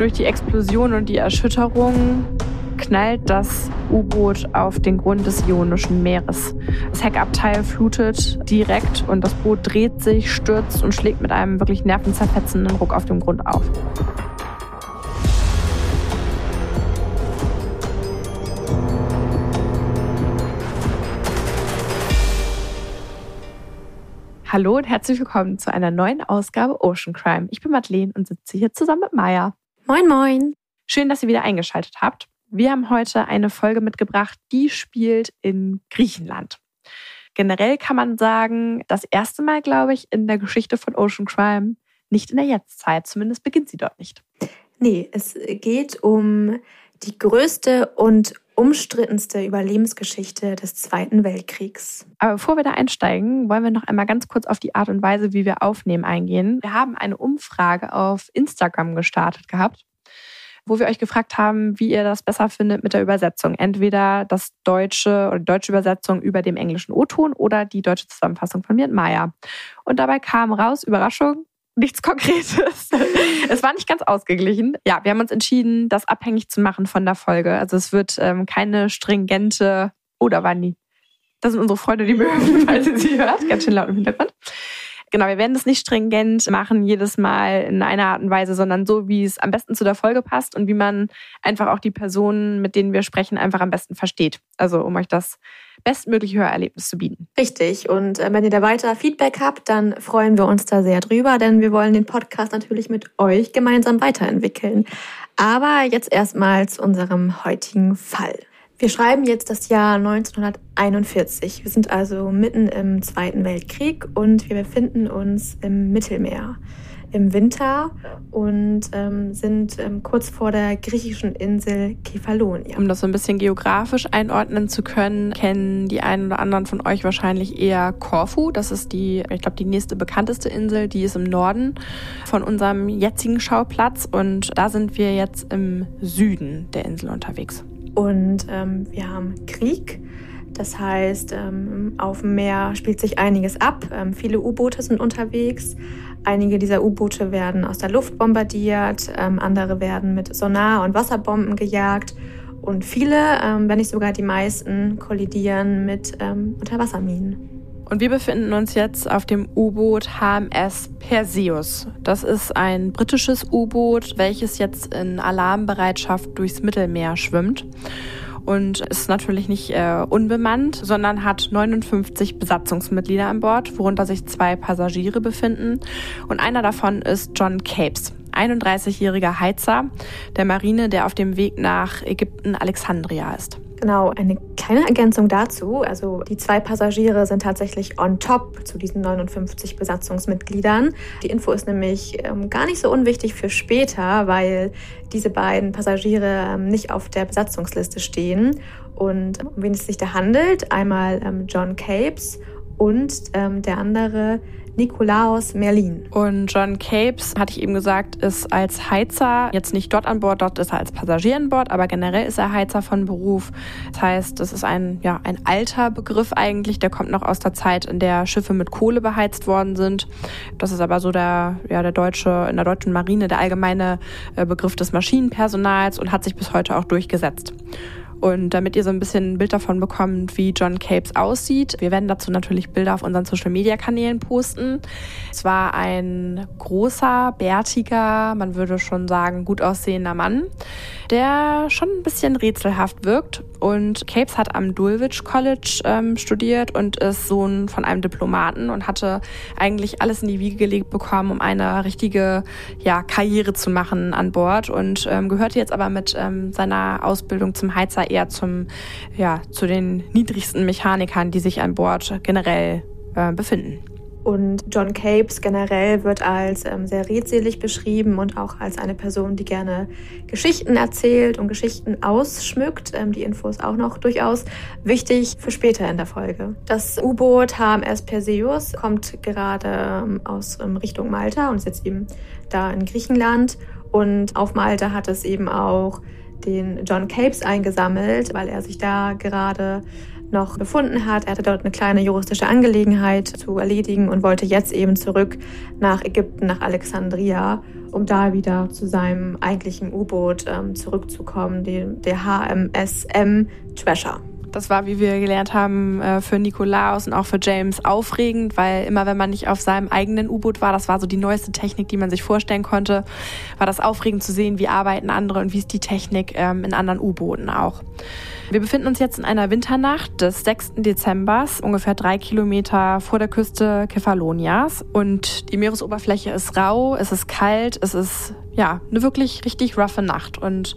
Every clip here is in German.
Durch die Explosion und die Erschütterung knallt das U-Boot auf den Grund des Ionischen Meeres. Das Heckabteil flutet direkt und das Boot dreht sich, stürzt und schlägt mit einem wirklich nervenzerfetzenden Ruck auf dem Grund auf. Hallo und herzlich willkommen zu einer neuen Ausgabe Ocean Crime. Ich bin Madeleine und sitze hier zusammen mit Maya. Moin, moin. Schön, dass ihr wieder eingeschaltet habt. Wir haben heute eine Folge mitgebracht, die spielt in Griechenland. Generell kann man sagen, das erste Mal, glaube ich, in der Geschichte von Ocean Crime, nicht in der Jetztzeit. Zumindest beginnt sie dort nicht. Nee, es geht um die größte und umstrittenste Überlebensgeschichte des Zweiten Weltkriegs. Aber bevor wir da einsteigen, wollen wir noch einmal ganz kurz auf die Art und Weise, wie wir aufnehmen, eingehen. Wir haben eine Umfrage auf Instagram gestartet gehabt wo wir euch gefragt haben, wie ihr das besser findet mit der Übersetzung. Entweder das deutsche oder die deutsche Übersetzung über dem englischen O-Ton oder die deutsche Zusammenfassung von mir und Maya. Und dabei kam raus, Überraschung, nichts Konkretes. es war nicht ganz ausgeglichen. Ja, wir haben uns entschieden, das abhängig zu machen von der Folge. Also es wird ähm, keine stringente, oder oh, waren die? Das sind unsere Freunde, die mögen, falls ihr sie hört. Ganz schön laut im Hintergrund. Genau, wir werden das nicht stringent machen, jedes Mal in einer Art und Weise, sondern so, wie es am besten zu der Folge passt und wie man einfach auch die Personen, mit denen wir sprechen, einfach am besten versteht. Also um euch das bestmögliche Hörerlebnis zu bieten. Richtig. Und äh, wenn ihr da weiter Feedback habt, dann freuen wir uns da sehr drüber, denn wir wollen den Podcast natürlich mit euch gemeinsam weiterentwickeln. Aber jetzt erstmal zu unserem heutigen Fall. Wir schreiben jetzt das Jahr 1941. Wir sind also mitten im Zweiten Weltkrieg und wir befinden uns im Mittelmeer im Winter und ähm, sind ähm, kurz vor der griechischen Insel Kefalonia. Um das so ein bisschen geografisch einordnen zu können, kennen die einen oder anderen von euch wahrscheinlich eher Korfu. Das ist die, ich glaube, die nächste bekannteste Insel. Die ist im Norden von unserem jetzigen Schauplatz und da sind wir jetzt im Süden der Insel unterwegs. Und ähm, wir haben Krieg. Das heißt, ähm, auf dem Meer spielt sich einiges ab. Ähm, viele U-Boote sind unterwegs. Einige dieser U-Boote werden aus der Luft bombardiert, ähm, andere werden mit Sonar- und Wasserbomben gejagt. Und viele, wenn nicht sogar die meisten, kollidieren mit Unterwasserminen. Und wir befinden uns jetzt auf dem U-Boot HMS Perseus. Das ist ein britisches U-Boot, welches jetzt in Alarmbereitschaft durchs Mittelmeer schwimmt und ist natürlich nicht äh, unbemannt, sondern hat 59 Besatzungsmitglieder an Bord, worunter sich zwei Passagiere befinden. Und einer davon ist John Capes, 31-jähriger Heizer der Marine, der auf dem Weg nach Ägypten Alexandria ist. Genau, eine kleine Ergänzung dazu. Also die zwei Passagiere sind tatsächlich on top zu diesen 59 Besatzungsmitgliedern. Die Info ist nämlich ähm, gar nicht so unwichtig für später, weil diese beiden Passagiere ähm, nicht auf der Besatzungsliste stehen. Und um wen es sich da handelt, einmal ähm, John Capes und ähm, der andere Nikolaus Merlin. Und John Capes, hatte ich eben gesagt, ist als Heizer jetzt nicht dort an Bord, dort ist er als Passagier an Bord, aber generell ist er Heizer von Beruf. Das heißt, das ist ein, ja, ein alter Begriff eigentlich, der kommt noch aus der Zeit, in der Schiffe mit Kohle beheizt worden sind. Das ist aber so der, ja, der deutsche, in der deutschen Marine der allgemeine äh, Begriff des Maschinenpersonals und hat sich bis heute auch durchgesetzt. Und damit ihr so ein bisschen ein Bild davon bekommt, wie John Capes aussieht, wir werden dazu natürlich Bilder auf unseren Social-Media-Kanälen posten. Es war ein großer, bärtiger, man würde schon sagen, gut aussehender Mann, der schon ein bisschen rätselhaft wirkt. Und Capes hat am Dulwich College ähm, studiert und ist Sohn von einem Diplomaten und hatte eigentlich alles in die Wiege gelegt bekommen, um eine richtige ja, Karriere zu machen an Bord und ähm, gehörte jetzt aber mit ähm, seiner Ausbildung zum Heizer eher zum, ja, zu den niedrigsten Mechanikern, die sich an Bord generell äh, befinden. Und John Capes generell wird als ähm, sehr redselig beschrieben und auch als eine Person, die gerne Geschichten erzählt und Geschichten ausschmückt. Ähm, die ist auch noch durchaus wichtig für später in der Folge. Das U-Boot HMS Perseus kommt gerade ähm, aus ähm, Richtung Malta und ist jetzt eben da in Griechenland. Und auf Malta hat es eben auch den John Capes eingesammelt, weil er sich da gerade noch befunden hat. Er hatte dort eine kleine juristische Angelegenheit zu erledigen und wollte jetzt eben zurück nach Ägypten, nach Alexandria. um da wieder zu seinem eigentlichen U-Boot ähm, zurückzukommen, den, der HMSM Treasure. Das war, wie wir gelernt haben, äh, für Nikolaus und auch für James aufregend, weil immer wenn man nicht auf seinem eigenen U-Boot war, das war so die neueste Technik, die man sich vorstellen konnte, war das aufregend zu sehen, wie arbeiten andere und wie ist die Technik ähm, in anderen U-Booten auch. Wir befinden uns jetzt in einer Winternacht des 6. Dezembers, ungefähr drei Kilometer vor der Küste Kefalonias. Und die Meeresoberfläche ist rau, es ist kalt, es ist ja eine wirklich richtig roughe Nacht. Und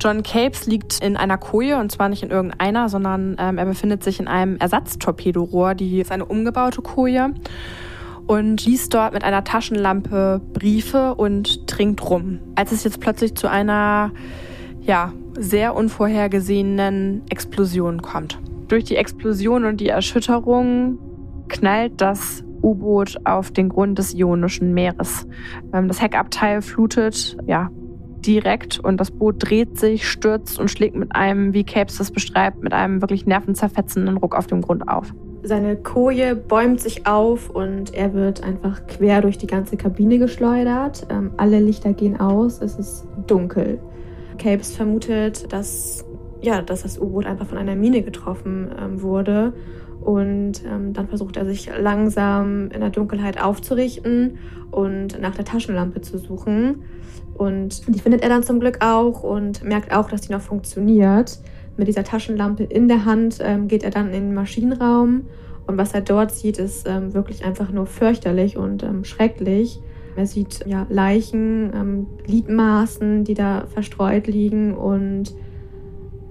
John Capes liegt in einer Koje und zwar nicht in irgendeiner, sondern ähm, er befindet sich in einem Ersatztorpedorohr, die ist eine umgebaute Koje und liest dort mit einer Taschenlampe Briefe und trinkt rum. Als es jetzt plötzlich zu einer ja, sehr unvorhergesehenen Explosion kommt. Durch die Explosion und die Erschütterung knallt das U-Boot auf den Grund des Ionischen Meeres. Ähm, das Heckabteil flutet ja, direkt und das Boot dreht sich, stürzt und schlägt mit einem, wie Capes das beschreibt, mit einem wirklich nervenzerfetzenden Ruck auf dem Grund auf. Seine Koje bäumt sich auf und er wird einfach quer durch die ganze Kabine geschleudert. Ähm, alle Lichter gehen aus, es ist dunkel. Capes vermutet, dass, ja, dass das U-Boot einfach von einer Mine getroffen ähm, wurde. Und ähm, dann versucht er sich langsam in der Dunkelheit aufzurichten und nach der Taschenlampe zu suchen. Und die findet er dann zum Glück auch und merkt auch, dass die noch funktioniert. Mit dieser Taschenlampe in der Hand ähm, geht er dann in den Maschinenraum. Und was er dort sieht, ist ähm, wirklich einfach nur fürchterlich und ähm, schrecklich. Er sieht ja, Leichen, ähm, Gliedmaßen, die da verstreut liegen und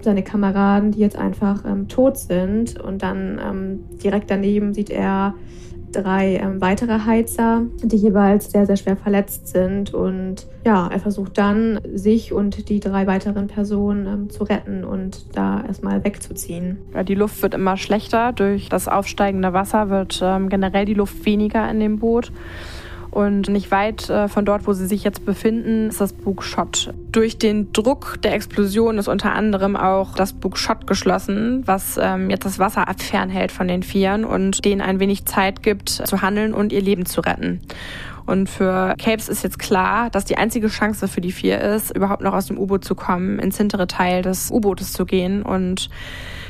seine Kameraden, die jetzt einfach ähm, tot sind. Und dann ähm, direkt daneben sieht er drei ähm, weitere Heizer, die jeweils sehr, sehr schwer verletzt sind. Und ja, er versucht dann, sich und die drei weiteren Personen ähm, zu retten und da erstmal wegzuziehen. Ja, die Luft wird immer schlechter. Durch das aufsteigende Wasser wird ähm, generell die Luft weniger in dem Boot. Und nicht weit äh, von dort, wo sie sich jetzt befinden, ist das Bug Schott. Durch den Druck der Explosion ist unter anderem auch das Bug Schott geschlossen, was ähm, jetzt das Wasser fernhält von den Vieren und denen ein wenig Zeit gibt, zu handeln und ihr Leben zu retten. Und für Capes ist jetzt klar, dass die einzige Chance für die vier ist, überhaupt noch aus dem U-Boot zu kommen, ins hintere Teil des U-Bootes zu gehen. Und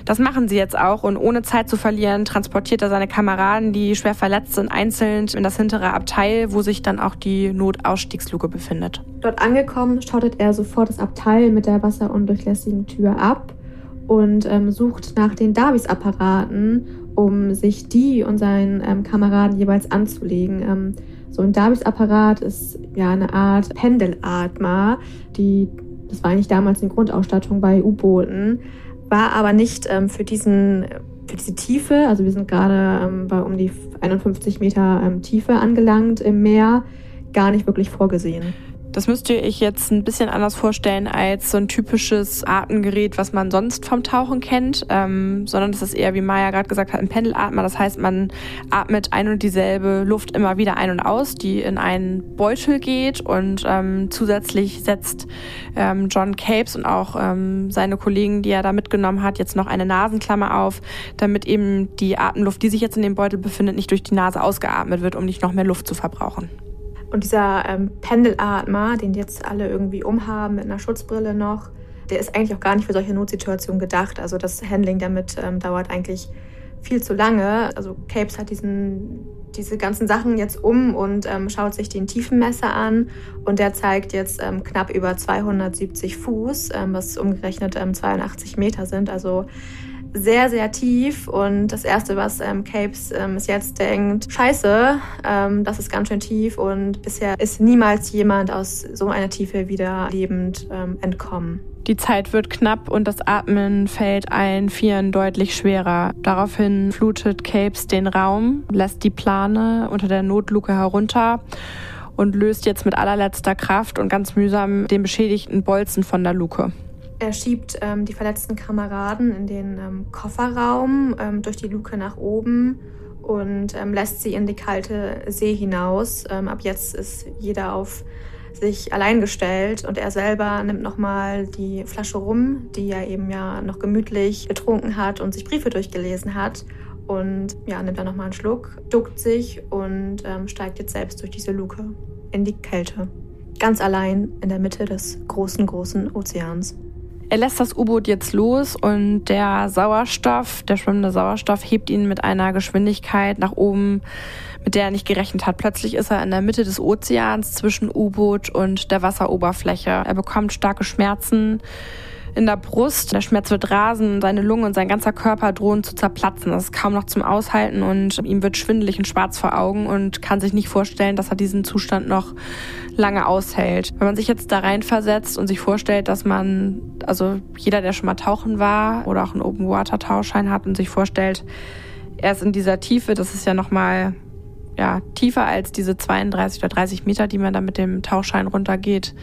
das machen sie jetzt auch. Und ohne Zeit zu verlieren, transportiert er seine Kameraden, die schwer verletzt sind, einzeln in das hintere Abteil, wo sich dann auch die Notausstiegsluke befindet. Dort angekommen, schottet er sofort das Abteil mit der wasserundurchlässigen Tür ab und ähm, sucht nach den Davis-Apparaten, um sich die und seinen ähm, Kameraden jeweils anzulegen. Ähm, so ein Davis-Apparat ist ja eine Art Pendelatmer, die, das war eigentlich damals eine Grundausstattung bei U-Booten, war aber nicht ähm, für diesen für diese Tiefe, also wir sind gerade ähm, bei um die 51 Meter ähm, Tiefe angelangt im Meer, gar nicht wirklich vorgesehen. Das müsst ihr euch jetzt ein bisschen anders vorstellen als so ein typisches Atemgerät, was man sonst vom Tauchen kennt, ähm, sondern das ist eher, wie Maya gerade gesagt hat, ein Pendelatmer. Das heißt, man atmet ein und dieselbe Luft immer wieder ein und aus, die in einen Beutel geht und ähm, zusätzlich setzt ähm, John Capes und auch ähm, seine Kollegen, die er da mitgenommen hat, jetzt noch eine Nasenklammer auf, damit eben die Atemluft, die sich jetzt in dem Beutel befindet, nicht durch die Nase ausgeatmet wird, um nicht noch mehr Luft zu verbrauchen. Und dieser ähm, Pendelatmer, den jetzt alle irgendwie umhaben mit einer Schutzbrille noch, der ist eigentlich auch gar nicht für solche Notsituationen gedacht. Also das Handling damit ähm, dauert eigentlich viel zu lange. Also Capes hat diesen, diese ganzen Sachen jetzt um und ähm, schaut sich den Tiefenmesser an und der zeigt jetzt ähm, knapp über 270 Fuß, ähm, was umgerechnet 82 ähm, Meter sind. Also sehr, sehr tief. Und das Erste, was ähm, Capes ähm, ist jetzt denkt, scheiße, ähm, das ist ganz schön tief. Und bisher ist niemals jemand aus so einer Tiefe wieder lebend ähm, entkommen. Die Zeit wird knapp und das Atmen fällt allen Vieren deutlich schwerer. Daraufhin flutet Capes den Raum, lässt die Plane unter der Notluke herunter und löst jetzt mit allerletzter Kraft und ganz mühsam den beschädigten Bolzen von der Luke. Er schiebt ähm, die verletzten Kameraden in den ähm, Kofferraum ähm, durch die Luke nach oben und ähm, lässt sie in die kalte See hinaus. Ähm, ab jetzt ist jeder auf sich allein gestellt und er selber nimmt nochmal die Flasche rum, die er eben ja noch gemütlich getrunken hat und sich Briefe durchgelesen hat und ja, nimmt dann nochmal einen Schluck, duckt sich und ähm, steigt jetzt selbst durch diese Luke in die Kälte. ganz allein in der Mitte des großen, großen Ozeans. Er lässt das U-Boot jetzt los und der Sauerstoff, der schwimmende Sauerstoff, hebt ihn mit einer Geschwindigkeit nach oben, mit der er nicht gerechnet hat. Plötzlich ist er in der Mitte des Ozeans zwischen U-Boot und der Wasseroberfläche. Er bekommt starke Schmerzen in der Brust. Der Schmerz wird rasen, seine Lunge und sein ganzer Körper drohen zu zerplatzen. Das ist kaum noch zum Aushalten und ihm wird schwindelig und schwarz vor Augen und kann sich nicht vorstellen, dass er diesen Zustand noch lange aushält. Wenn man sich jetzt da reinversetzt und sich vorstellt, dass man, also jeder, der schon mal tauchen war oder auch einen Open Water Tauchschein hat und sich vorstellt, er ist in dieser Tiefe, das ist ja nochmal ja, tiefer als diese 32 oder 30 Meter, die man da mit dem Tauchschein runtergeht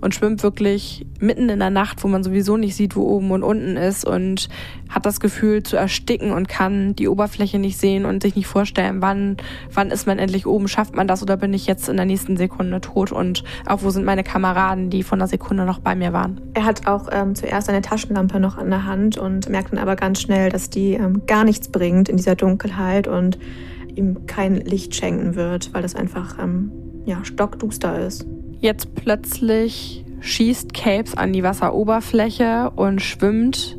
und schwimmt wirklich mitten in der Nacht, wo man sowieso nicht sieht, wo oben und unten ist und hat das Gefühl zu ersticken und kann die Oberfläche nicht sehen und sich nicht vorstellen, wann, wann ist man endlich oben, schafft man das oder bin ich jetzt in der nächsten Sekunde tot und auch wo sind meine Kameraden, die von der Sekunde noch bei mir waren. Er hat auch ähm, zuerst eine Taschenlampe noch an der Hand und merkt dann aber ganz schnell, dass die ähm, gar nichts bringt in dieser Dunkelheit und ihm kein Licht schenken wird, weil das einfach ähm, ja, stockduster ist. Jetzt plötzlich schießt Capes an die Wasseroberfläche und schwimmt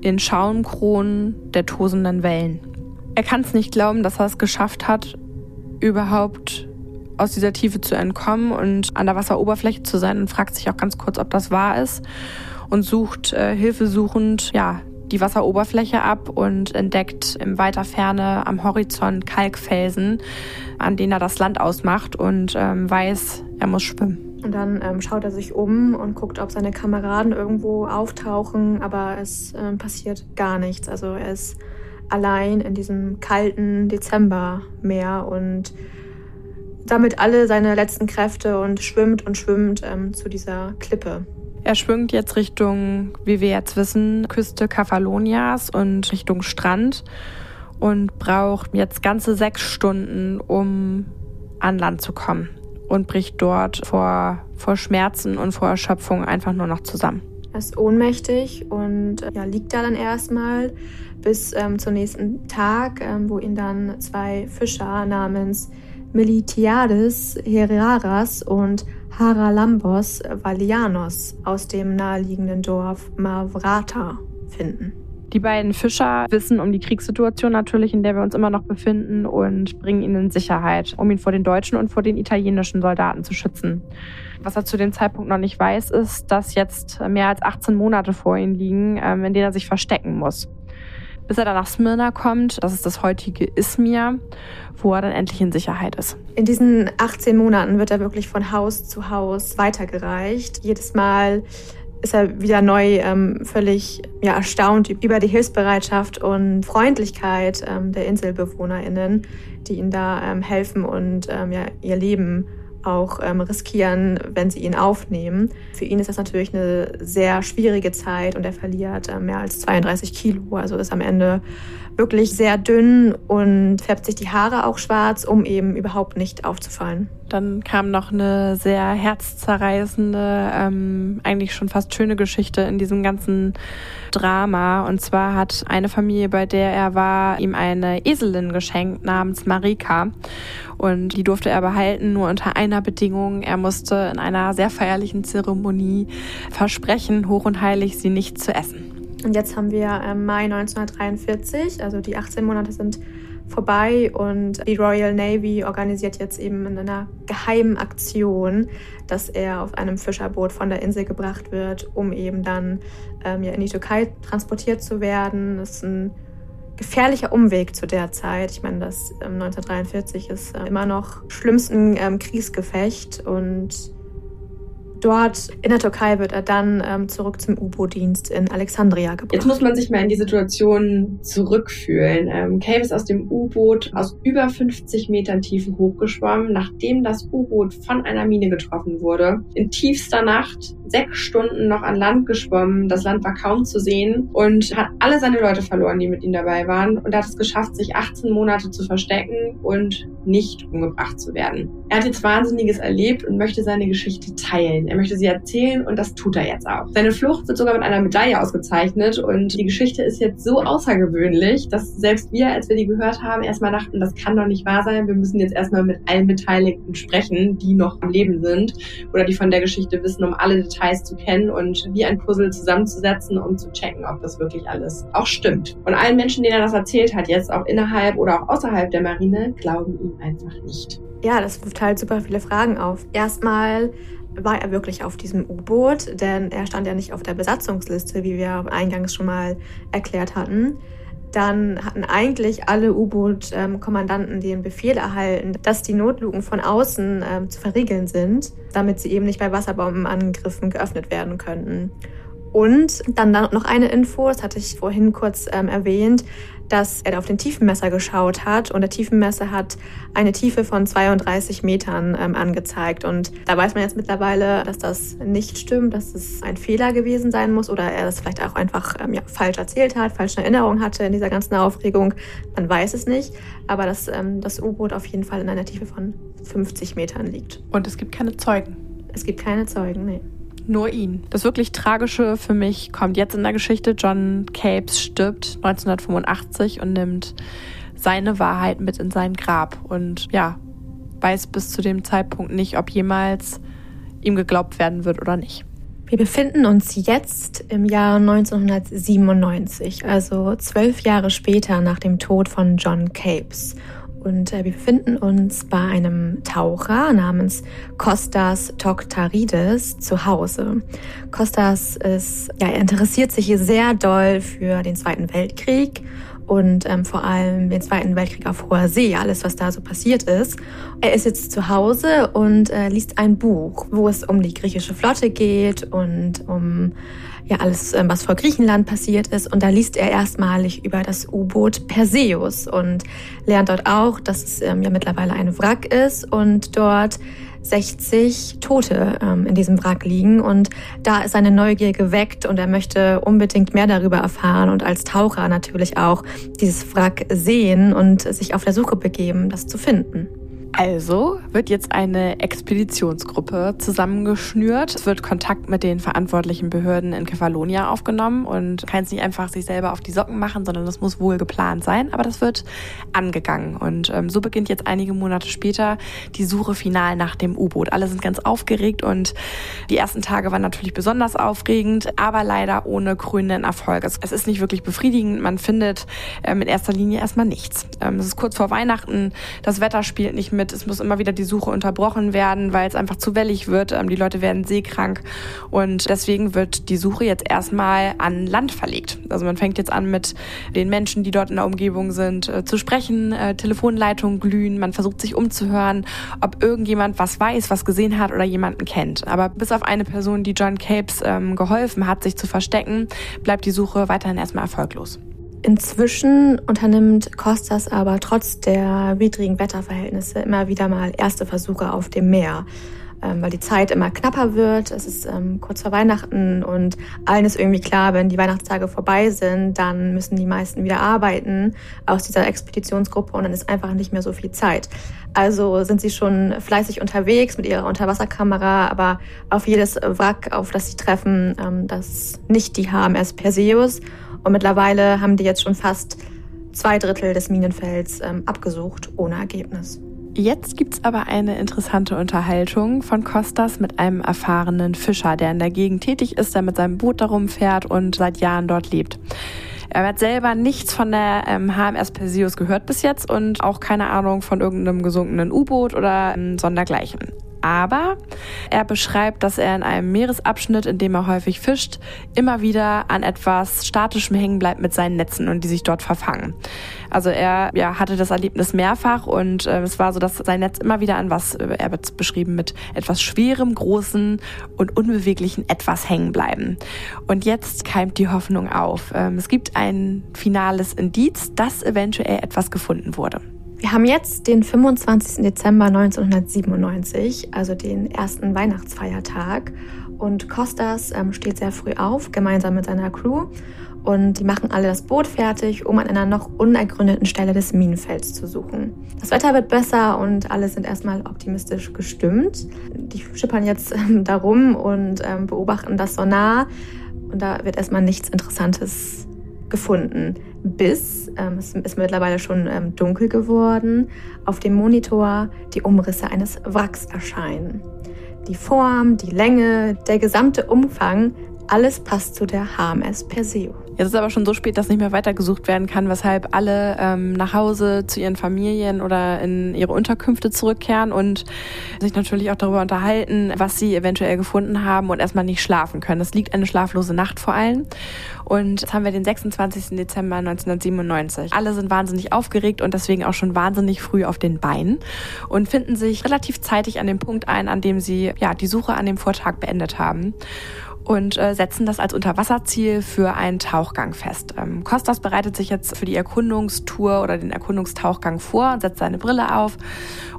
in Schaumkronen der tosenden Wellen. Er kann es nicht glauben, dass er es geschafft hat, überhaupt aus dieser Tiefe zu entkommen und an der Wasseroberfläche zu sein und fragt sich auch ganz kurz, ob das wahr ist und sucht äh, hilfesuchend ja die Wasseroberfläche ab und entdeckt im weiter Ferne am Horizont Kalkfelsen, an denen er das Land ausmacht und ähm, weiß, er muss schwimmen. Und dann ähm, schaut er sich um und guckt, ob seine Kameraden irgendwo auftauchen, aber es ähm, passiert gar nichts. Also er ist allein in diesem kalten Dezembermeer und sammelt alle seine letzten Kräfte und schwimmt und schwimmt ähm, zu dieser Klippe. Er schwimmt jetzt Richtung, wie wir jetzt wissen, Küste Kefalonias und Richtung Strand und braucht jetzt ganze sechs Stunden, um an Land zu kommen und bricht dort vor, vor Schmerzen und vor Erschöpfung einfach nur noch zusammen. Er ist ohnmächtig und ja, liegt da dann erstmal bis ähm, zum nächsten Tag, ähm, wo ihn dann zwei Fischer namens Militiades Heraras und Haralambos Valianos aus dem naheliegenden Dorf Mavrata finden. Die beiden Fischer wissen um die Kriegssituation natürlich, in der wir uns immer noch befinden und bringen ihn in Sicherheit, um ihn vor den deutschen und vor den italienischen Soldaten zu schützen. Was er zu dem Zeitpunkt noch nicht weiß, ist, dass jetzt mehr als 18 Monate vor ihm liegen, ähm, in denen er sich verstecken muss bis er dann nach Smyrna kommt. Das ist das heutige Izmir, wo er dann endlich in Sicherheit ist. In diesen 18 Monaten wird er wirklich von Haus zu Haus weitergereicht. Jedes Mal ist er wieder neu ähm, völlig ja, erstaunt über die Hilfsbereitschaft und Freundlichkeit ähm, der InselbewohnerInnen, die ihm da ähm, helfen und ähm, ja, ihr Leben auch ähm, riskieren, wenn sie ihn aufnehmen. Für ihn ist das natürlich eine sehr schwierige Zeit und er verliert äh, mehr als 32 Kilo, also ist am Ende wirklich sehr dünn und färbt sich die Haare auch schwarz, um eben überhaupt nicht aufzufallen. Dann kam noch eine sehr herzzerreißende, ähm, eigentlich schon fast schöne Geschichte in diesem ganzen Drama. Und zwar hat eine Familie, bei der er war, ihm eine Eselin geschenkt namens Marika. Und die durfte er behalten, nur unter einer Bedingung. Er musste in einer sehr feierlichen Zeremonie versprechen, hoch und heilig sie nicht zu essen. Und jetzt haben wir ähm, Mai 1943, also die 18 Monate sind vorbei und die Royal Navy organisiert jetzt eben in einer geheimen Aktion, dass er auf einem Fischerboot von der Insel gebracht wird, um eben dann ähm, ja, in die Türkei transportiert zu werden. Das ist ein gefährlicher Umweg zu der Zeit. Ich meine, das ähm, 1943 ist äh, immer noch schlimmsten ähm, Kriegsgefecht und Dort in der Türkei wird er dann ähm, zurück zum U-Boot-Dienst in Alexandria gebracht. Jetzt muss man sich mal in die Situation zurückfühlen. Ähm, Cave ist aus dem U-Boot aus über 50 Metern Tiefe hochgeschwommen, nachdem das U-Boot von einer Mine getroffen wurde. In tiefster Nacht sechs Stunden noch an Land geschwommen. Das Land war kaum zu sehen und hat alle seine Leute verloren, die mit ihm dabei waren. Und hat es geschafft, sich 18 Monate zu verstecken und nicht umgebracht zu werden. Er hat jetzt Wahnsinniges erlebt und möchte seine Geschichte teilen. Er möchte sie erzählen und das tut er jetzt auch. Seine Flucht wird sogar mit einer Medaille ausgezeichnet und die Geschichte ist jetzt so außergewöhnlich, dass selbst wir, als wir die gehört haben, erstmal dachten, das kann doch nicht wahr sein. Wir müssen jetzt erstmal mit allen Beteiligten sprechen, die noch am Leben sind oder die von der Geschichte wissen, um alle Details zu kennen und wie ein Puzzle zusammenzusetzen, um zu checken, ob das wirklich alles auch stimmt. Und allen Menschen, denen er das erzählt hat, jetzt auch innerhalb oder auch außerhalb der Marine, glauben ihm einfach nicht. Ja, das wirft halt super viele Fragen auf. Erstmal war er wirklich auf diesem U-Boot, denn er stand ja nicht auf der Besatzungsliste, wie wir eingangs schon mal erklärt hatten. Dann hatten eigentlich alle U-Boot-Kommandanten den Befehl erhalten, dass die Notluken von außen ähm, zu verriegeln sind, damit sie eben nicht bei Wasserbombenangriffen geöffnet werden könnten. Und dann noch eine Info, das hatte ich vorhin kurz ähm, erwähnt, dass er auf den Tiefenmesser geschaut hat und der Tiefenmesser hat eine Tiefe von 32 Metern ähm, angezeigt. Und da weiß man jetzt mittlerweile, dass das nicht stimmt, dass es ein Fehler gewesen sein muss oder er es vielleicht auch einfach ähm, ja, falsch erzählt hat, falsche Erinnerung hatte in dieser ganzen Aufregung. Man weiß es nicht, aber dass ähm, das U-Boot auf jeden Fall in einer Tiefe von 50 Metern liegt. Und es gibt keine Zeugen. Es gibt keine Zeugen, nee nur ihn. Das wirklich Tragische für mich kommt jetzt in der Geschichte. John Capes stirbt 1985 und nimmt seine Wahrheit mit in sein Grab und ja, weiß bis zu dem Zeitpunkt nicht, ob jemals ihm geglaubt werden wird oder nicht. Wir befinden uns jetzt im Jahr 1997, also zwölf Jahre später nach dem Tod von John Capes. Und äh, wir befinden uns bei einem Taucher namens Kostas Toktarides zu Hause. Kostas ist, ja, er interessiert sich hier sehr doll für den Zweiten Weltkrieg und ähm, vor allem den Zweiten Weltkrieg auf hoher See, alles, was da so passiert ist. Er ist jetzt zu Hause und äh, liest ein Buch, wo es um die griechische Flotte geht und um ja alles, ähm, was vor Griechenland passiert ist. Und da liest er erstmalig über das U-Boot Perseus und lernt dort auch, dass es ähm, ja mittlerweile ein Wrack ist und dort 60 Tote ähm, in diesem Wrack liegen. Und da ist seine Neugier geweckt und er möchte unbedingt mehr darüber erfahren und als Taucher natürlich auch dieses Wrack sehen und sich auf der Suche begeben, das zu finden. Also wird jetzt eine Expeditionsgruppe zusammengeschnürt. Es wird Kontakt mit den verantwortlichen Behörden in Kefalonia aufgenommen und kann es nicht einfach sich selber auf die Socken machen, sondern das muss wohl geplant sein. Aber das wird angegangen. Und ähm, so beginnt jetzt einige Monate später die Suche final nach dem U-Boot. Alle sind ganz aufgeregt und die ersten Tage waren natürlich besonders aufregend, aber leider ohne krönenden Erfolg. Es, es ist nicht wirklich befriedigend. Man findet ähm, in erster Linie erstmal nichts. Ähm, es ist kurz vor Weihnachten. Das Wetter spielt nicht mit mit, es muss immer wieder die Suche unterbrochen werden, weil es einfach zu wellig wird. Ähm, die Leute werden seekrank und deswegen wird die Suche jetzt erstmal an Land verlegt. Also man fängt jetzt an mit den Menschen, die dort in der Umgebung sind, äh, zu sprechen, äh, Telefonleitungen glühen, man versucht sich umzuhören, ob irgendjemand was weiß, was gesehen hat oder jemanden kennt. Aber bis auf eine Person, die John Capes ähm, geholfen hat, sich zu verstecken, bleibt die Suche weiterhin erstmal erfolglos. Inzwischen unternimmt Costas aber trotz der widrigen Wetterverhältnisse immer wieder mal erste Versuche auf dem Meer, ähm, weil die Zeit immer knapper wird. Es ist ähm, kurz vor Weihnachten und allen ist irgendwie klar, wenn die Weihnachtstage vorbei sind, dann müssen die meisten wieder arbeiten aus dieser Expeditionsgruppe und dann ist einfach nicht mehr so viel Zeit. Also sind sie schon fleißig unterwegs mit ihrer Unterwasserkamera, aber auf jedes Wrack, auf das sie treffen, ähm, das nicht die HMS Perseus und mittlerweile haben die jetzt schon fast zwei Drittel des Minenfelds ähm, abgesucht, ohne Ergebnis. Jetzt gibt's aber eine interessante Unterhaltung von Costas mit einem erfahrenen Fischer, der in der Gegend tätig ist, der mit seinem Boot darum fährt und seit Jahren dort lebt. Er hat selber nichts von der ähm, HMS Perseus gehört bis jetzt und auch keine Ahnung von irgendeinem gesunkenen U-Boot oder ähm, sondergleichen aber er beschreibt, dass er in einem Meeresabschnitt, in dem er häufig fischt, immer wieder an etwas Statischem hängen bleibt mit seinen Netzen und die sich dort verfangen. Also er ja, hatte das Erlebnis mehrfach und äh, es war so, dass sein Netz immer wieder an was, äh, er wird beschrieben mit etwas schwerem, großen und unbeweglichen etwas hängen bleiben. Und jetzt keimt die Hoffnung auf. Ähm, es gibt ein finales Indiz, dass eventuell etwas gefunden wurde. Wir haben jetzt den 25. Dezember 1997, also den ersten Weihnachtsfeiertag. Und Costas ähm, steht sehr früh auf, gemeinsam mit seiner Crew. Und die machen alle das Boot fertig, um an einer noch unergründeten Stelle des Minenfelds zu suchen. Das Wetter wird besser und alle sind erstmal optimistisch gestimmt. Die schippern jetzt ähm, darum und ähm, beobachten das Sonar. Und da wird erstmal nichts Interessantes gefunden. Bis, ähm, es ist mittlerweile schon ähm, dunkel geworden, auf dem Monitor die Umrisse eines Wracks erscheinen. Die Form, die Länge, der gesamte Umfang, alles passt zu der HMS Perseo. Jetzt ist aber schon so spät, dass nicht mehr weitergesucht werden kann, weshalb alle ähm, nach Hause zu ihren Familien oder in ihre Unterkünfte zurückkehren und sich natürlich auch darüber unterhalten, was sie eventuell gefunden haben und erstmal nicht schlafen können. Es liegt eine schlaflose Nacht vor allem. Und jetzt haben wir den 26. Dezember 1997. Alle sind wahnsinnig aufgeregt und deswegen auch schon wahnsinnig früh auf den Beinen und finden sich relativ zeitig an dem Punkt ein, an dem sie ja die Suche an dem Vortag beendet haben und äh, setzen das als Unterwasserziel für einen Tauchgang fest. Ähm, Kostas bereitet sich jetzt für die Erkundungstour oder den Erkundungstauchgang vor, setzt seine Brille auf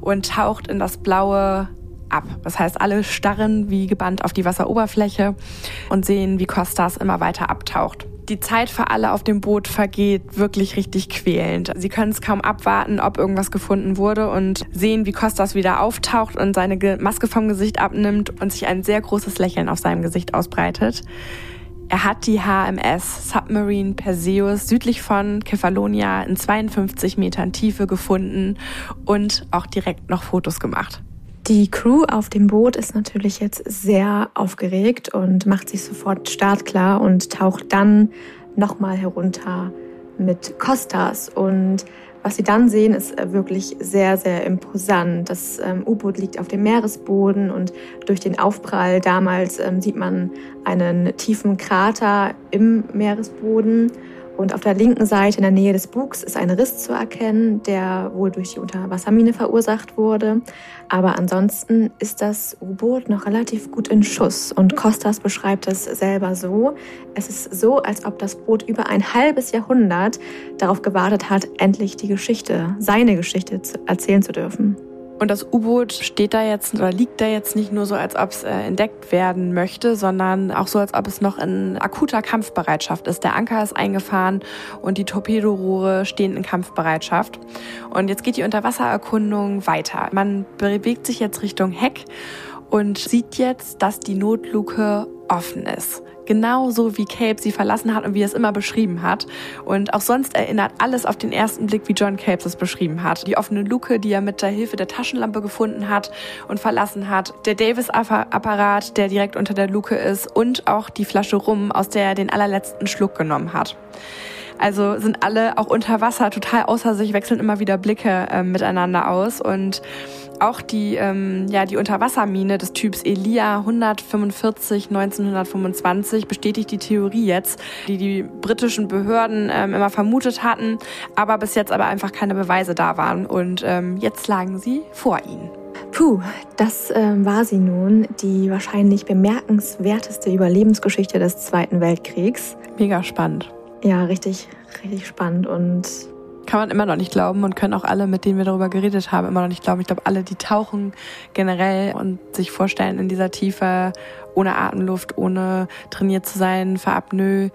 und taucht in das blaue ab. Das heißt, alle starren wie gebannt auf die Wasseroberfläche und sehen, wie Kostas immer weiter abtaucht. Die Zeit für alle auf dem Boot vergeht wirklich richtig quälend. Sie können es kaum abwarten, ob irgendwas gefunden wurde und sehen, wie Kostas wieder auftaucht und seine Maske vom Gesicht abnimmt und sich ein sehr großes Lächeln auf seinem Gesicht ausbreitet. Er hat die HMS Submarine Perseus südlich von Kefalonia in 52 Metern Tiefe gefunden und auch direkt noch Fotos gemacht. Die Crew auf dem Boot ist natürlich jetzt sehr aufgeregt und macht sich sofort startklar und taucht dann nochmal herunter mit Costas. Und was sie dann sehen, ist wirklich sehr, sehr imposant. Das ähm, U-Boot liegt auf dem Meeresboden und durch den Aufprall damals ähm, sieht man einen tiefen Krater im Meeresboden. Und auf der linken Seite in der Nähe des Bugs ist ein Riss zu erkennen, der wohl durch die Unterwassermine verursacht wurde. Aber ansonsten ist das U-Boot noch relativ gut in Schuss. Und Costas beschreibt es selber so. Es ist so, als ob das Boot über ein halbes Jahrhundert darauf gewartet hat, endlich die Geschichte, seine Geschichte erzählen zu dürfen. Und das U-Boot steht da jetzt oder liegt da jetzt nicht nur so, als ob es äh, entdeckt werden möchte, sondern auch so, als ob es noch in akuter Kampfbereitschaft ist. Der Anker ist eingefahren und die Torpedorohre stehen in Kampfbereitschaft. Und jetzt geht die Unterwassererkundung weiter. Man bewegt sich jetzt Richtung Heck und sieht jetzt, dass die Notluke offen ist. Genauso wie Cape sie verlassen hat und wie er es immer beschrieben hat. Und auch sonst erinnert alles auf den ersten Blick, wie John Capes es beschrieben hat. Die offene Luke, die er mit der Hilfe der Taschenlampe gefunden hat und verlassen hat. Der Davis-Apparat, der direkt unter der Luke ist. Und auch die Flasche Rum, aus der er den allerletzten Schluck genommen hat. Also sind alle auch unter Wasser total außer sich, wechseln immer wieder Blicke äh, miteinander aus und auch die, ähm, ja, die Unterwassermine des Typs Elia 145 1925 bestätigt die Theorie jetzt, die die britischen Behörden ähm, immer vermutet hatten, aber bis jetzt aber einfach keine Beweise da waren. Und ähm, jetzt lagen sie vor ihnen. Puh, das äh, war sie nun, die wahrscheinlich bemerkenswerteste Überlebensgeschichte des Zweiten Weltkriegs. Mega spannend. Ja, richtig, richtig spannend und kann man immer noch nicht glauben und können auch alle, mit denen wir darüber geredet haben, immer noch nicht glauben. Ich glaube, alle, die tauchen generell und sich vorstellen, in dieser Tiefe ohne Atemluft, ohne trainiert zu sein, für Apnoe,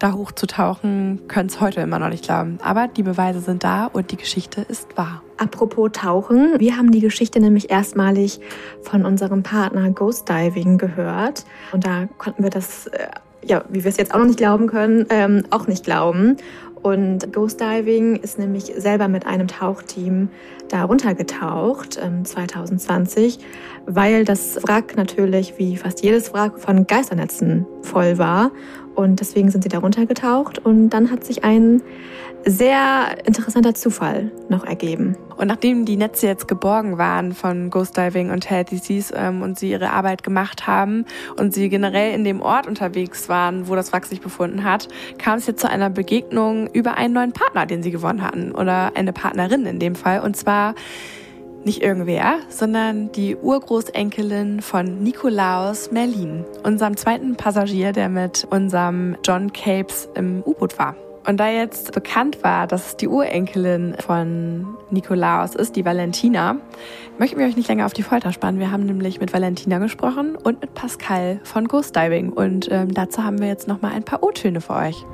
da hochzutauchen, können es heute immer noch nicht glauben. Aber die Beweise sind da und die Geschichte ist wahr. Apropos Tauchen, wir haben die Geschichte nämlich erstmalig von unserem Partner Ghost Diving gehört. Und da konnten wir das, äh, ja, wie wir es jetzt auch noch nicht glauben können, ähm, auch nicht glauben. Und Ghost Diving ist nämlich selber mit einem Tauchteam da runtergetaucht ähm, 2020, weil das Wrack natürlich wie fast jedes Wrack von Geisternetzen voll war. Und deswegen sind sie da runtergetaucht und dann hat sich ein sehr interessanter Zufall noch ergeben. Und nachdem die Netze jetzt geborgen waren von Ghost Diving und Healthy Seas ähm, und sie ihre Arbeit gemacht haben und sie generell in dem Ort unterwegs waren, wo das Wrack sich befunden hat, kam es jetzt zu einer Begegnung über einen neuen Partner, den sie gewonnen hatten oder eine Partnerin in dem Fall und zwar nicht irgendwer, sondern die Urgroßenkelin von Nikolaus Merlin, unserem zweiten Passagier, der mit unserem John Capes im U-Boot war. Und da jetzt bekannt war, dass es die Urenkelin von Nikolaus ist, die Valentina, möchten wir euch nicht länger auf die Folter spannen. Wir haben nämlich mit Valentina gesprochen und mit Pascal von Ghost Diving. Und ähm, dazu haben wir jetzt noch mal ein paar O-Töne für euch.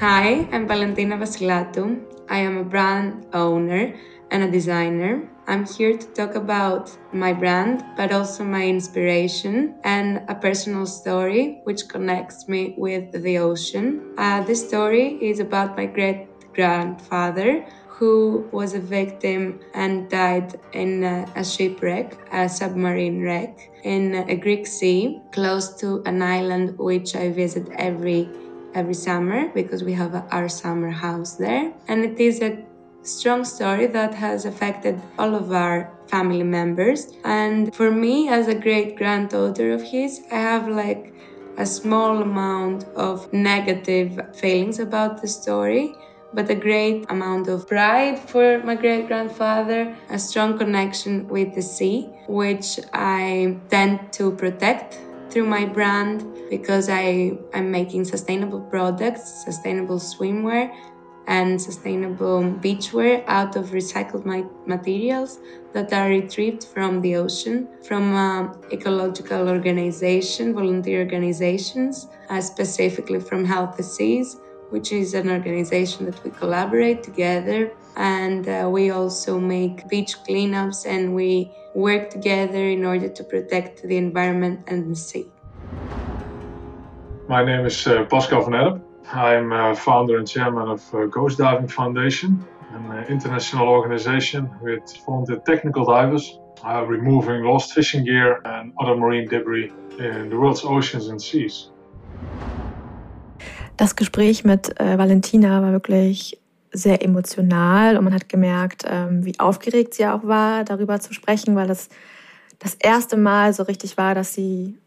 Hi, I'm Valentina Vasilatou. I am a brand owner and a designer. I'm here to talk about my brand, but also my inspiration and a personal story which connects me with the ocean. Uh, this story is about my great grandfather who was a victim and died in a, shipwreck, a submarine wreck in a Greek sea close to an island which I visit every every summer because we have our summer house there and it is a strong story that has affected all of our family members. And for me, as a great granddaughter of his, I have like a small amount of negative feelings about the story, but a great amount of pride for my great grandfather, a strong connection with the sea, which I tend to protect through my brand because I am making sustainable products, sustainable swimwear, and sustainable beachwear out of recycled materials that are retrieved from the ocean from uh, ecological organization volunteer organizations uh, specifically from healthy seas which is an organization that we collaborate together. And uh, we also make beach cleanups and we work together in order to protect the environment and the sea. My name is uh, pascal van erp I'm uh, founder and chairman of uh, Ghost Diving Foundation, an uh, international organization with volunteer technical divers uh, removing lost fishing gear and other marine debris in the world's oceans and seas. Das Gespräch mit äh, Valentina war wirklich sehr emotional und man hat gemerkt, ähm, wie aufgeregt sie auch war, darüber zu sprechen, weil es das erste Mal so richtig war, dass sie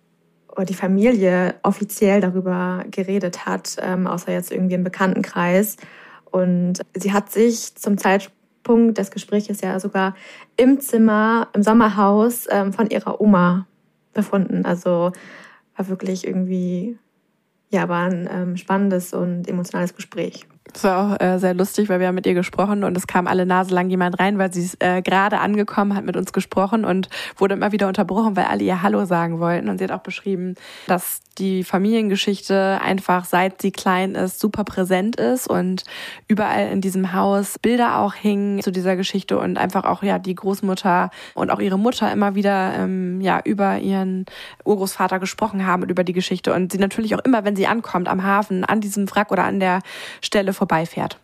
die Familie offiziell darüber geredet hat, ähm, außer jetzt irgendwie im Bekanntenkreis. Und sie hat sich zum Zeitpunkt des Gesprächs ja sogar im Zimmer, im Sommerhaus ähm, von ihrer Oma befunden. Also war wirklich irgendwie, ja, war ein ähm, spannendes und emotionales Gespräch. Das war auch äh, sehr lustig, weil wir haben mit ihr gesprochen und es kam alle Nase lang jemand rein, weil sie ist äh, gerade angekommen, hat mit uns gesprochen und wurde immer wieder unterbrochen, weil alle ihr Hallo sagen wollten. Und sie hat auch beschrieben, dass die Familiengeschichte einfach seit sie klein ist super präsent ist und überall in diesem Haus Bilder auch hingen zu dieser Geschichte und einfach auch ja die Großmutter und auch ihre Mutter immer wieder ähm, ja über ihren Urgroßvater gesprochen haben und über die Geschichte und sie natürlich auch immer, wenn sie ankommt am Hafen an diesem Wrack oder an der Stelle vorbeifährt.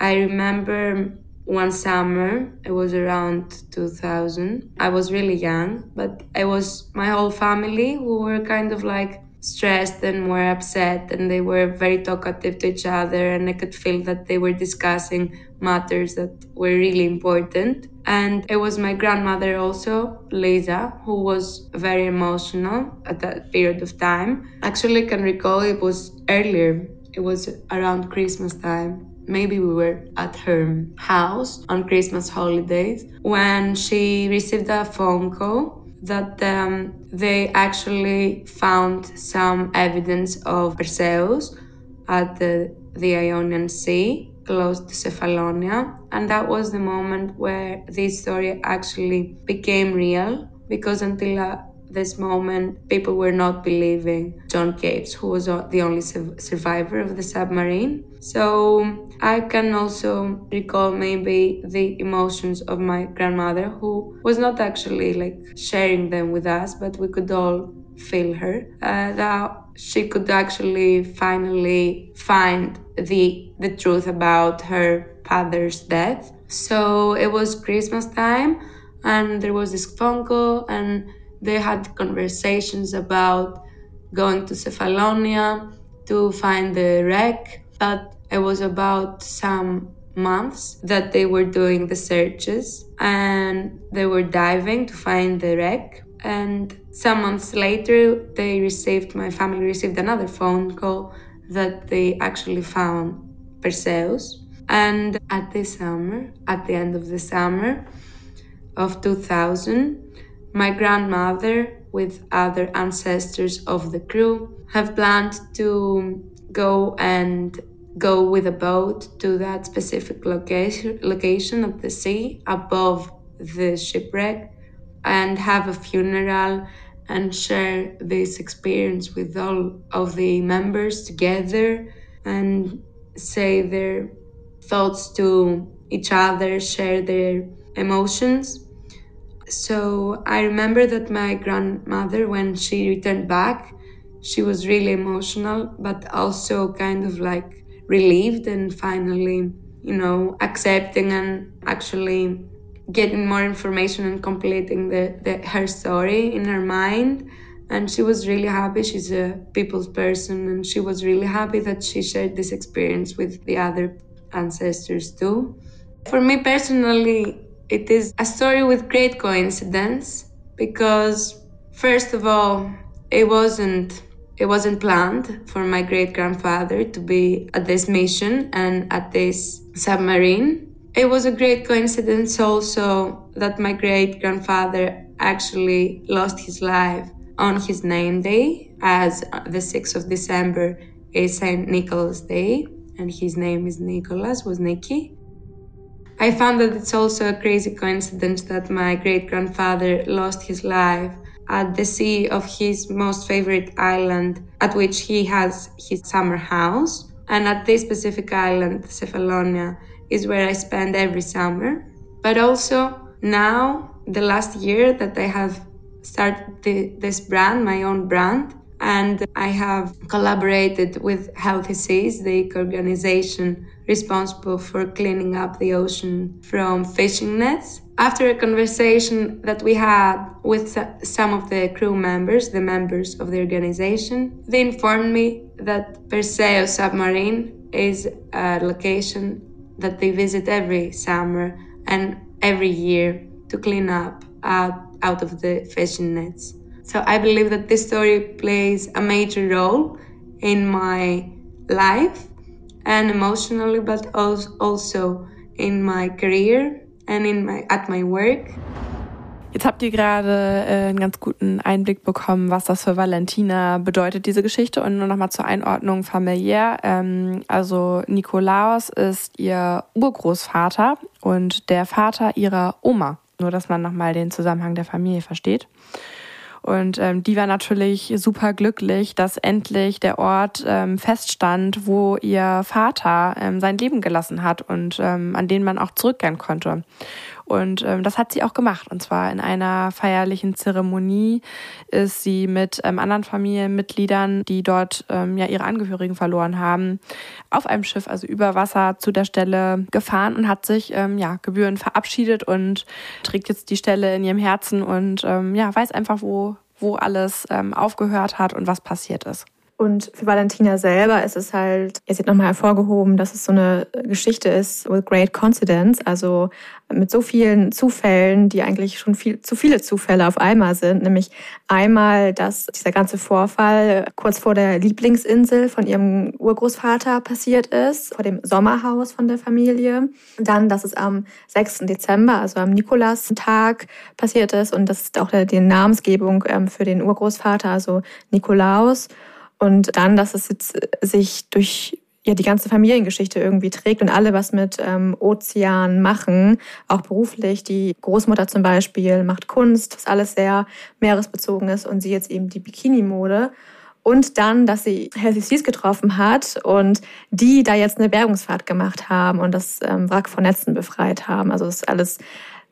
I remember one summer, it was around 2000. I was really young, but I was my whole family who were kind of like stressed and were upset and they were very talkative to each other and I could feel that they were discussing matters that were really important. And it was my grandmother also, Lisa, who was very emotional at that period of time. Actually, I can recall it was earlier. It was around Christmas time maybe we were at her house on Christmas holidays when she received a phone call that um, they actually found some evidence of Perseus at the, the Ionian Sea close to Cephalonia. And that was the moment where this story actually became real because until uh, this moment, people were not believing John Capes, who was the only survivor of the submarine. So I can also recall maybe the emotions of my grandmother, who was not actually like sharing them with us, but we could all feel her. Uh, that she could actually finally find the the truth about her father's death. So it was Christmas time, and there was this phone call and they had conversations about going to Cephalonia to find the wreck, but it was about some months that they were doing the searches and they were diving to find the wreck. And some months later, they received, my family received another phone call that they actually found Perseus. And at the summer, at the end of the summer of 2000, my grandmother, with other ancestors of the crew, have planned to go and go with a boat to that specific location, location of the sea above the shipwreck and have a funeral and share this experience with all of the members together and say their thoughts to each other, share their emotions. So I remember that my grandmother, when she returned back, she was really emotional, but also kind of like relieved and finally, you know, accepting and actually getting more information and completing the, the her story in her mind. And she was really happy. She's a people's person and she was really happy that she shared this experience with the other ancestors too. For me personally it is a story with great coincidence because first of all it wasn't it wasn't planned for my great grandfather to be at this mission and at this submarine it was a great coincidence also that my great grandfather actually lost his life on his name day, as the 6th of December is St. Nicholas Day, and his name is Nicholas, was Nicky. I found that it's also a crazy coincidence that my great grandfather lost his life at the sea of his most favorite island, at which he has his summer house. And at this specific island, Cephalonia, is where I spend every summer. But also now, the last year that I have started the, this brand, my own brand, and I have collaborated with Healthy Seas, the organization responsible for cleaning up the ocean from fishing nets. After a conversation that we had with some of the crew members, the members of the organization, they informed me that Perseo submarine is a location that they visit every summer and every year to clean up out, out of the fishing nets. So I believe that this story plays a major role in my life and emotionally, but also in my career and in my, at my work. Jetzt habt ihr gerade äh, einen ganz guten Einblick bekommen, was das für Valentina bedeutet, diese Geschichte. Und nur nochmal zur Einordnung familiär. Ähm, also Nikolaos ist ihr Urgroßvater und der Vater ihrer Oma. Nur, dass man nochmal den Zusammenhang der Familie versteht. Und ähm, die war natürlich super glücklich, dass endlich der Ort ähm, feststand, wo ihr Vater ähm, sein Leben gelassen hat und ähm, an den man auch zurückkehren konnte. Und ähm, das hat sie auch gemacht. Und zwar in einer feierlichen Zeremonie ist sie mit ähm, anderen Familienmitgliedern, die dort ähm, ja ihre Angehörigen verloren haben, auf einem Schiff, also über Wasser zu der Stelle gefahren und hat sich ähm, ja gebührend verabschiedet und trägt jetzt die Stelle in ihrem Herzen und ähm, ja weiß einfach, wo wo alles ähm, aufgehört hat und was passiert ist. Und für Valentina selber ist es halt, jetzt wird nochmal hervorgehoben, dass es so eine Geschichte ist with great coincidence, also mit so vielen Zufällen, die eigentlich schon viel, zu viele Zufälle auf einmal sind. Nämlich einmal, dass dieser ganze Vorfall kurz vor der Lieblingsinsel von ihrem Urgroßvater passiert ist, vor dem Sommerhaus von der Familie. Dann, dass es am 6. Dezember, also am Nikolastag passiert ist und das ist auch die Namensgebung ähm, für den Urgroßvater, also Nikolaus. Und dann, dass es jetzt äh, sich durch ja die ganze Familiengeschichte irgendwie trägt und alle was mit ähm, Ozean machen, auch beruflich. Die Großmutter zum Beispiel macht Kunst, was alles sehr meeresbezogen ist und sie jetzt eben die Bikini-Mode. Und dann, dass sie Healthy Seas getroffen hat und die da jetzt eine Bergungsfahrt gemacht haben und das ähm, Wrack von Netzen befreit haben. Also das ist alles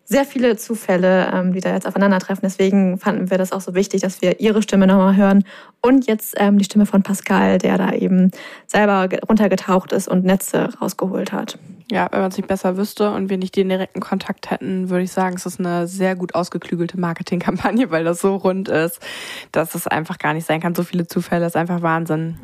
sehr viele Zufälle, ähm, die da jetzt aufeinandertreffen. Deswegen fanden wir das auch so wichtig, dass wir ihre Stimme nochmal hören und jetzt ähm, die Stimme von Pascal, der da eben selber runtergetaucht ist und Netze rausgeholt hat. Ja, wenn man es nicht besser wüsste und wir nicht den direkten Kontakt hätten, würde ich sagen, es ist eine sehr gut ausgeklügelte Marketingkampagne, weil das so rund ist, dass es einfach gar nicht sein kann. So viele Zufälle ist einfach Wahnsinn.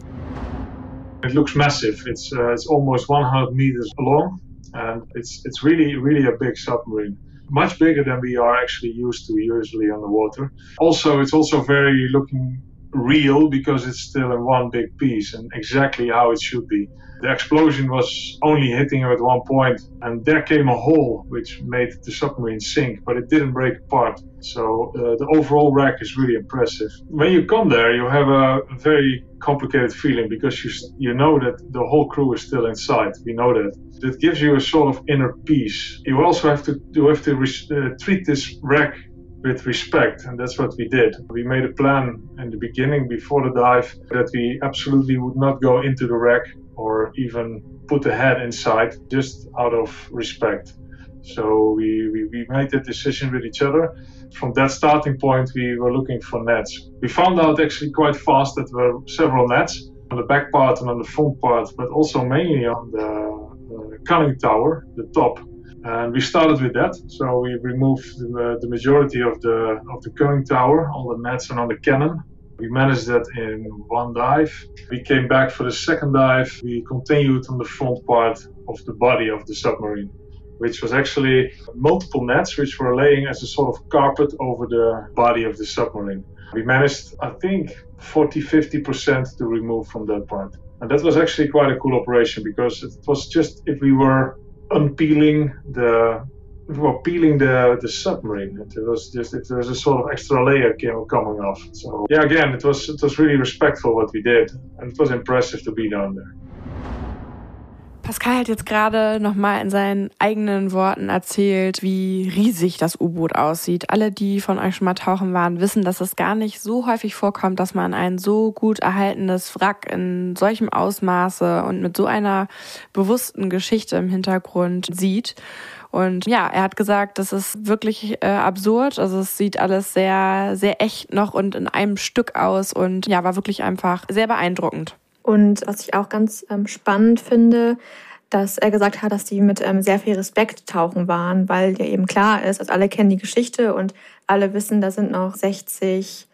It looks massive. It's uh, it's almost 100 meters long, and it's it's really really a big submarine. Much bigger than we are actually used to usually on the water. Also, it's also very looking real because it's still in one big piece and exactly how it should be. The explosion was only hitting him at one point, and there came a hole which made the submarine sink, but it didn't break apart. So uh, the overall wreck is really impressive. When you come there, you have a very complicated feeling because you you know that the whole crew is still inside. We know that. It gives you a sort of inner peace. You also have to you have to uh, treat this wreck with respect, and that's what we did. We made a plan in the beginning before the dive that we absolutely would not go into the wreck or even put a head inside just out of respect. So we, we, we made that decision with each other. From that starting point, we were looking for nets. We found out actually quite fast that there were several nets on the back part and on the front part, but also mainly on the, the conning tower, the top. And we started with that. So we removed the, the majority of the of the conning tower, all the nets and on the cannon. We managed that in one dive. We came back for the second dive. We continued on the front part of the body of the submarine, which was actually multiple nets which were laying as a sort of carpet over the body of the submarine. We managed, I think, 40 50% to remove from that part. And that was actually quite a cool operation because it was just if we were unpeeling the well, peeling the, the submarine. It was just it was a sort of extra layer came, coming off. So yeah, again, it was it was really respectful what we did, and it was impressive to be down there. Pascal hat jetzt gerade nochmal in seinen eigenen Worten erzählt, wie riesig das U-Boot aussieht. Alle, die von euch schon mal tauchen waren, wissen, dass es gar nicht so häufig vorkommt, dass man ein so gut erhaltenes Wrack in solchem Ausmaße und mit so einer bewussten Geschichte im Hintergrund sieht. Und ja, er hat gesagt, das ist wirklich äh, absurd. Also es sieht alles sehr, sehr echt noch und in einem Stück aus und ja, war wirklich einfach sehr beeindruckend. Und was ich auch ganz ähm, spannend finde, dass er gesagt hat, dass die mit ähm, sehr viel Respekt tauchen waren, weil ja eben klar ist, also alle kennen die Geschichte und alle wissen, da sind noch 60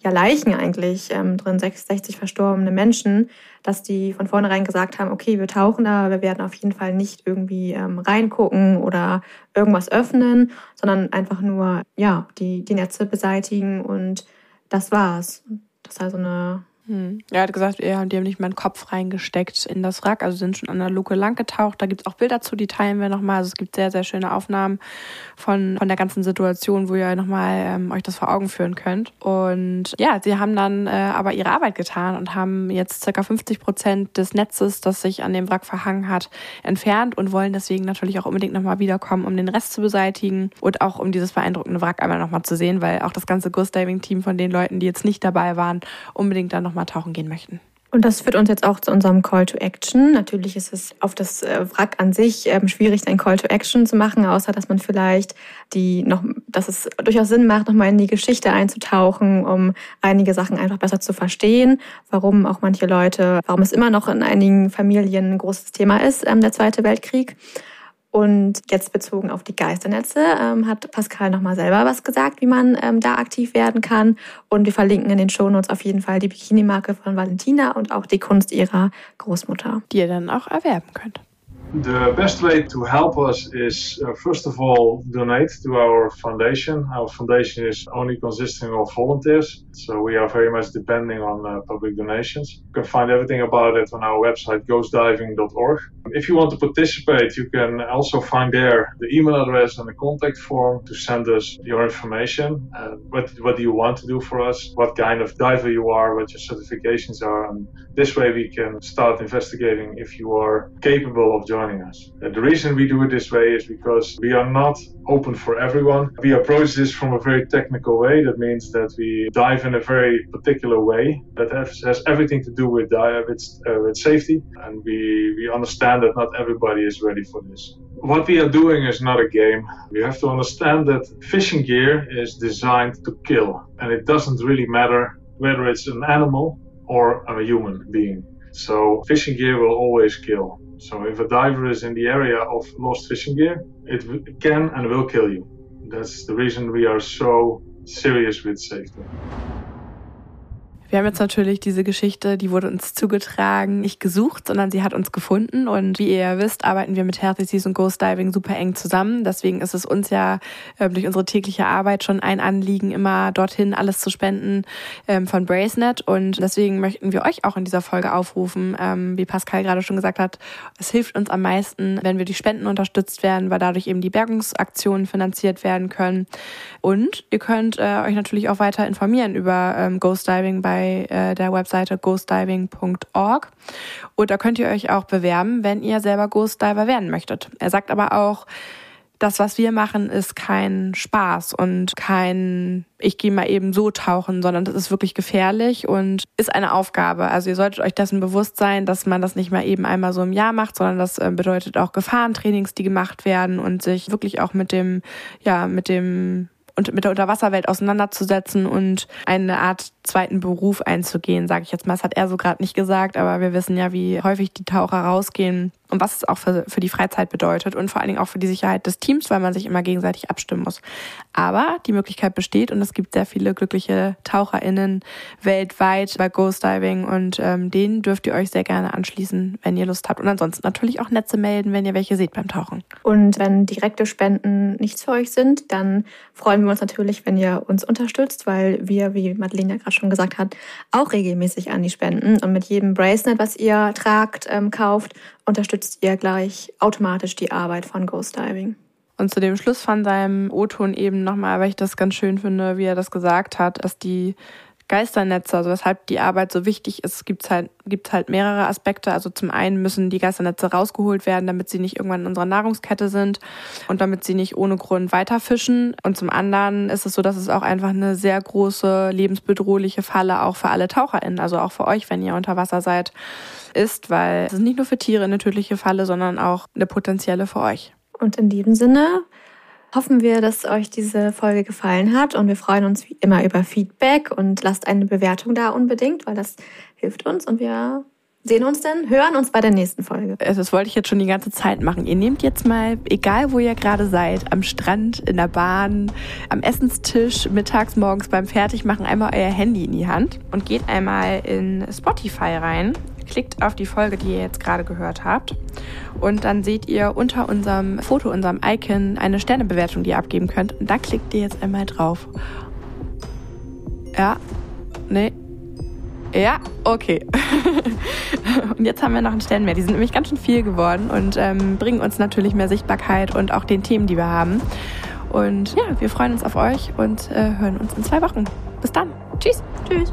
ja, Leichen eigentlich ähm, drin, 60 verstorbene Menschen, dass die von vornherein gesagt haben, okay, wir tauchen da, wir werden auf jeden Fall nicht irgendwie ähm, reingucken oder irgendwas öffnen, sondern einfach nur, ja, die, die Netze beseitigen und das war's. Das ist also eine hm. Er hat gesagt, ja, die haben nicht mal einen Kopf reingesteckt in das Wrack, also sind schon an der Luke lang getaucht. Da gibt es auch Bilder zu, die teilen wir nochmal. Also es gibt sehr, sehr schöne Aufnahmen von, von der ganzen Situation, wo ihr nochmal ähm, euch das vor Augen führen könnt. Und ja, sie haben dann äh, aber ihre Arbeit getan und haben jetzt circa 50 Prozent des Netzes, das sich an dem Wrack verhangen hat, entfernt und wollen deswegen natürlich auch unbedingt nochmal wiederkommen, um den Rest zu beseitigen und auch um dieses beeindruckende Wrack einmal nochmal zu sehen, weil auch das ganze Ghost Diving Team von den Leuten, die jetzt nicht dabei waren, unbedingt dann nochmal mal tauchen gehen möchten. Und das führt uns jetzt auch zu unserem Call to Action. Natürlich ist es auf das äh, Wrack an sich ähm, schwierig, ein Call to Action zu machen, außer dass man vielleicht die noch, dass es durchaus Sinn macht, nochmal in die Geschichte einzutauchen, um einige Sachen einfach besser zu verstehen, warum auch manche Leute, warum es immer noch in einigen Familien ein großes Thema ist, ähm, der Zweite Weltkrieg. Und jetzt bezogen auf die Geisternetze ähm, hat Pascal nochmal selber was gesagt, wie man ähm, da aktiv werden kann. Und wir verlinken in den Shownotes auf jeden Fall die Bikini-Marke von Valentina und auch die Kunst ihrer Großmutter. Die ihr dann auch erwerben könnt. The best way to help us is, uh, first of all, donate to our foundation. Our foundation is only consisting of volunteers, so we are very much depending on uh, public donations. You can find everything about it on our website, ghostdiving.org. If you want to participate, you can also find there the email address and the contact form to send us your information. Uh, what, what do you want to do for us? What kind of diver you are, what your certifications are. And this way we can start investigating if you are capable of joining us. Uh, the reason we do it this way is because we are not open for everyone. We approach this from a very technical way. That means that we dive in a very particular way that has, has everything to do with, dive, with, uh, with safety. And we, we understand that not everybody is ready for this. What we are doing is not a game. We have to understand that fishing gear is designed to kill. And it doesn't really matter whether it's an animal or a human being. So fishing gear will always kill. So if a diver is in the area of lost fishing gear, it can and will kill you. That's the reason we are so serious with safety. Wir haben jetzt natürlich diese Geschichte, die wurde uns zugetragen, nicht gesucht, sondern sie hat uns gefunden. Und wie ihr ja wisst, arbeiten wir mit Healthy Seas und Ghost Diving super eng zusammen. Deswegen ist es uns ja äh, durch unsere tägliche Arbeit schon ein Anliegen, immer dorthin alles zu spenden ähm, von Bracenet. Und deswegen möchten wir euch auch in dieser Folge aufrufen, ähm, wie Pascal gerade schon gesagt hat, es hilft uns am meisten, wenn wir die Spenden unterstützt werden, weil dadurch eben die Bergungsaktionen finanziert werden können. Und ihr könnt äh, euch natürlich auch weiter informieren über ähm, Ghost Diving bei bei äh, der Webseite ghostdiving.org. Und da könnt ihr euch auch bewerben, wenn ihr selber Ghost Diver werden möchtet. Er sagt aber auch, das, was wir machen, ist kein Spaß und kein, ich gehe mal eben so tauchen, sondern das ist wirklich gefährlich und ist eine Aufgabe. Also ihr solltet euch dessen bewusst sein, dass man das nicht mal eben einmal so im Jahr macht, sondern das äh, bedeutet auch Gefahrentrainings, die gemacht werden und sich wirklich auch mit dem, ja, mit dem und mit der Unterwasserwelt auseinanderzusetzen und eine Art zweiten Beruf einzugehen, sage ich jetzt mal. Das hat er so gerade nicht gesagt, aber wir wissen ja, wie häufig die Taucher rausgehen und was es auch für, für die Freizeit bedeutet und vor allen Dingen auch für die Sicherheit des Teams, weil man sich immer gegenseitig abstimmen muss. Aber die Möglichkeit besteht und es gibt sehr viele glückliche TaucherInnen weltweit bei Ghost Diving und ähm, denen dürft ihr euch sehr gerne anschließen, wenn ihr Lust habt. Und ansonsten natürlich auch Netze melden, wenn ihr welche seht beim Tauchen. Und wenn direkte Spenden nichts für euch sind, dann freuen wir uns natürlich, wenn ihr uns unterstützt, weil wir, wie Madeleine ja gerade schon gesagt hat, auch regelmäßig an die spenden. Und mit jedem Bracelet, was ihr tragt, ähm, kauft, unterstützt ihr gleich automatisch die Arbeit von Ghost Diving. Und zu dem Schluss von seinem O-Ton eben nochmal, weil ich das ganz schön finde, wie er das gesagt hat, dass die Geisternetze, also weshalb die Arbeit so wichtig ist, gibt halt, gibt halt mehrere Aspekte. Also zum einen müssen die Geisternetze rausgeholt werden, damit sie nicht irgendwann in unserer Nahrungskette sind und damit sie nicht ohne Grund weiterfischen. Und zum anderen ist es so, dass es auch einfach eine sehr große lebensbedrohliche Falle auch für alle TaucherInnen, also auch für euch, wenn ihr unter Wasser seid, ist, weil es ist nicht nur für Tiere eine tödliche Falle, sondern auch eine potenzielle für euch. Und in diesem Sinne hoffen wir, dass euch diese Folge gefallen hat und wir freuen uns wie immer über Feedback und lasst eine Bewertung da unbedingt, weil das hilft uns und wir sehen uns dann, hören uns bei der nächsten Folge. Also das wollte ich jetzt schon die ganze Zeit machen. Ihr nehmt jetzt mal, egal wo ihr gerade seid, am Strand, in der Bahn, am Essenstisch, mittags, morgens beim Fertigmachen, einmal euer Handy in die Hand und geht einmal in Spotify rein klickt auf die Folge, die ihr jetzt gerade gehört habt. Und dann seht ihr unter unserem Foto, unserem Icon, eine Sternebewertung, die ihr abgeben könnt. Und da klickt ihr jetzt einmal drauf. Ja, nee. Ja, okay. und jetzt haben wir noch einen Stern mehr. Die sind nämlich ganz schön viel geworden und ähm, bringen uns natürlich mehr Sichtbarkeit und auch den Themen, die wir haben. Und ja, wir freuen uns auf euch und äh, hören uns in zwei Wochen. Bis dann. Tschüss. Tschüss.